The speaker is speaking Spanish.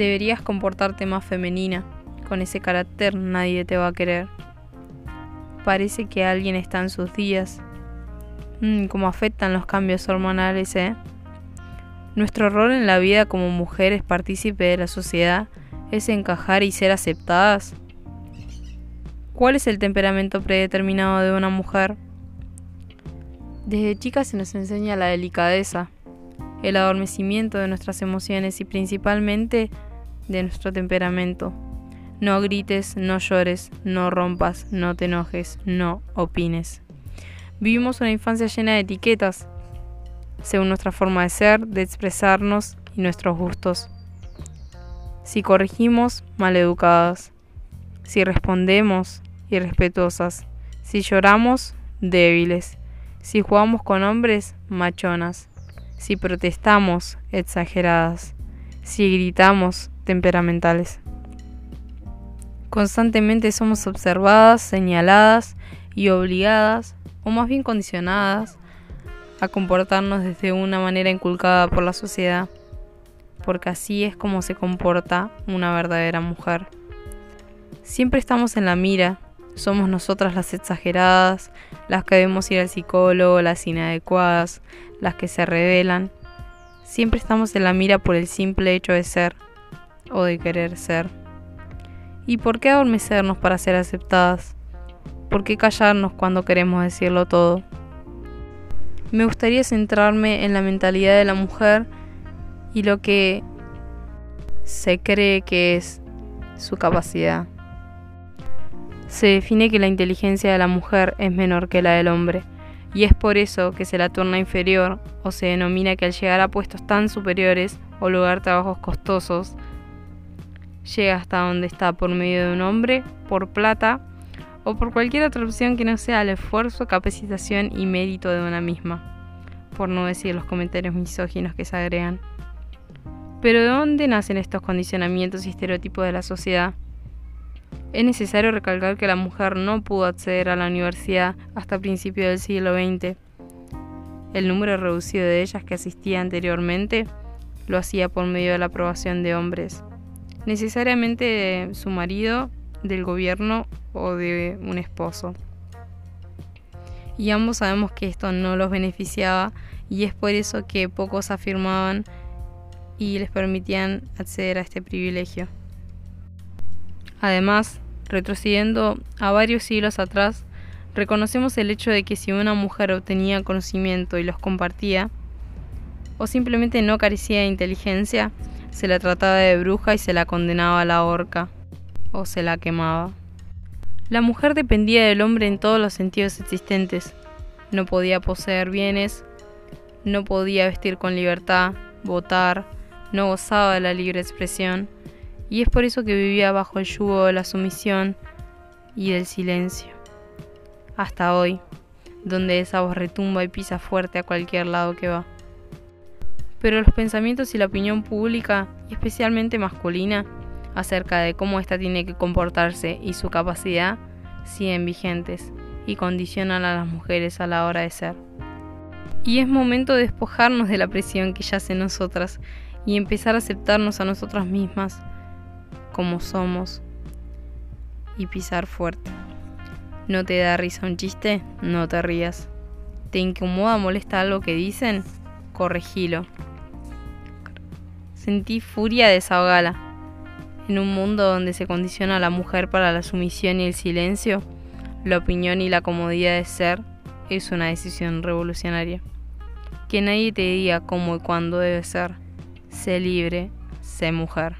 Deberías comportarte más femenina. Con ese carácter nadie te va a querer. Parece que alguien está en sus días. Mm, cómo afectan los cambios hormonales, ¿eh? Nuestro rol en la vida como mujeres partícipe de la sociedad es encajar y ser aceptadas. ¿Cuál es el temperamento predeterminado de una mujer? Desde chicas se nos enseña la delicadeza, el adormecimiento de nuestras emociones y principalmente de nuestro temperamento. No grites, no llores, no rompas, no te enojes, no opines. Vivimos una infancia llena de etiquetas, según nuestra forma de ser, de expresarnos y nuestros gustos. Si corregimos, maleducadas. Si respondemos, irrespetuosas. Si lloramos, débiles. Si jugamos con hombres, machonas. Si protestamos, exageradas. Si gritamos, temperamentales. Constantemente somos observadas, señaladas y obligadas, o más bien condicionadas, a comportarnos desde una manera inculcada por la sociedad, porque así es como se comporta una verdadera mujer. Siempre estamos en la mira, somos nosotras las exageradas, las que debemos ir al psicólogo, las inadecuadas, las que se rebelan. Siempre estamos en la mira por el simple hecho de ser o de querer ser. ¿Y por qué adormecernos para ser aceptadas? ¿Por qué callarnos cuando queremos decirlo todo? Me gustaría centrarme en la mentalidad de la mujer y lo que se cree que es su capacidad. Se define que la inteligencia de la mujer es menor que la del hombre, y es por eso que se la torna inferior o se denomina que al llegar a puestos tan superiores o lograr trabajos costosos, llega hasta donde está por medio de un hombre, por plata o por cualquier otra opción que no sea el esfuerzo, capacitación y mérito de una misma, por no decir los comentarios misóginos que se agregan. Pero ¿de dónde nacen estos condicionamientos y estereotipos de la sociedad? Es necesario recalcar que la mujer no pudo acceder a la universidad hasta principios del siglo XX. El número reducido de ellas que asistía anteriormente lo hacía por medio de la aprobación de hombres, necesariamente de su marido, del gobierno o de un esposo. Y ambos sabemos que esto no los beneficiaba y es por eso que pocos afirmaban y les permitían acceder a este privilegio. Además, retrocediendo a varios siglos atrás, reconocemos el hecho de que si una mujer obtenía conocimiento y los compartía, o simplemente no carecía de inteligencia, se la trataba de bruja y se la condenaba a la horca, o se la quemaba. La mujer dependía del hombre en todos los sentidos existentes. No podía poseer bienes, no podía vestir con libertad, votar, no gozaba de la libre expresión, y es por eso que vivía bajo el yugo de la sumisión y del silencio. Hasta hoy, donde esa voz retumba y pisa fuerte a cualquier lado que va. Pero los pensamientos y la opinión pública, especialmente masculina, acerca de cómo ésta tiene que comportarse y su capacidad, siguen vigentes y condicionan a las mujeres a la hora de ser. Y es momento de despojarnos de la presión que yace en nosotras y empezar a aceptarnos a nosotras mismas como somos y pisar fuerte. ¿No te da risa un chiste? No te rías. ¿Te incomoda, molesta algo que dicen? Corregilo. Sentí furia, desahogala. En un mundo donde se condiciona a la mujer para la sumisión y el silencio, la opinión y la comodidad de ser es una decisión revolucionaria. Que nadie te diga cómo y cuándo debe ser. Sé libre, sé mujer.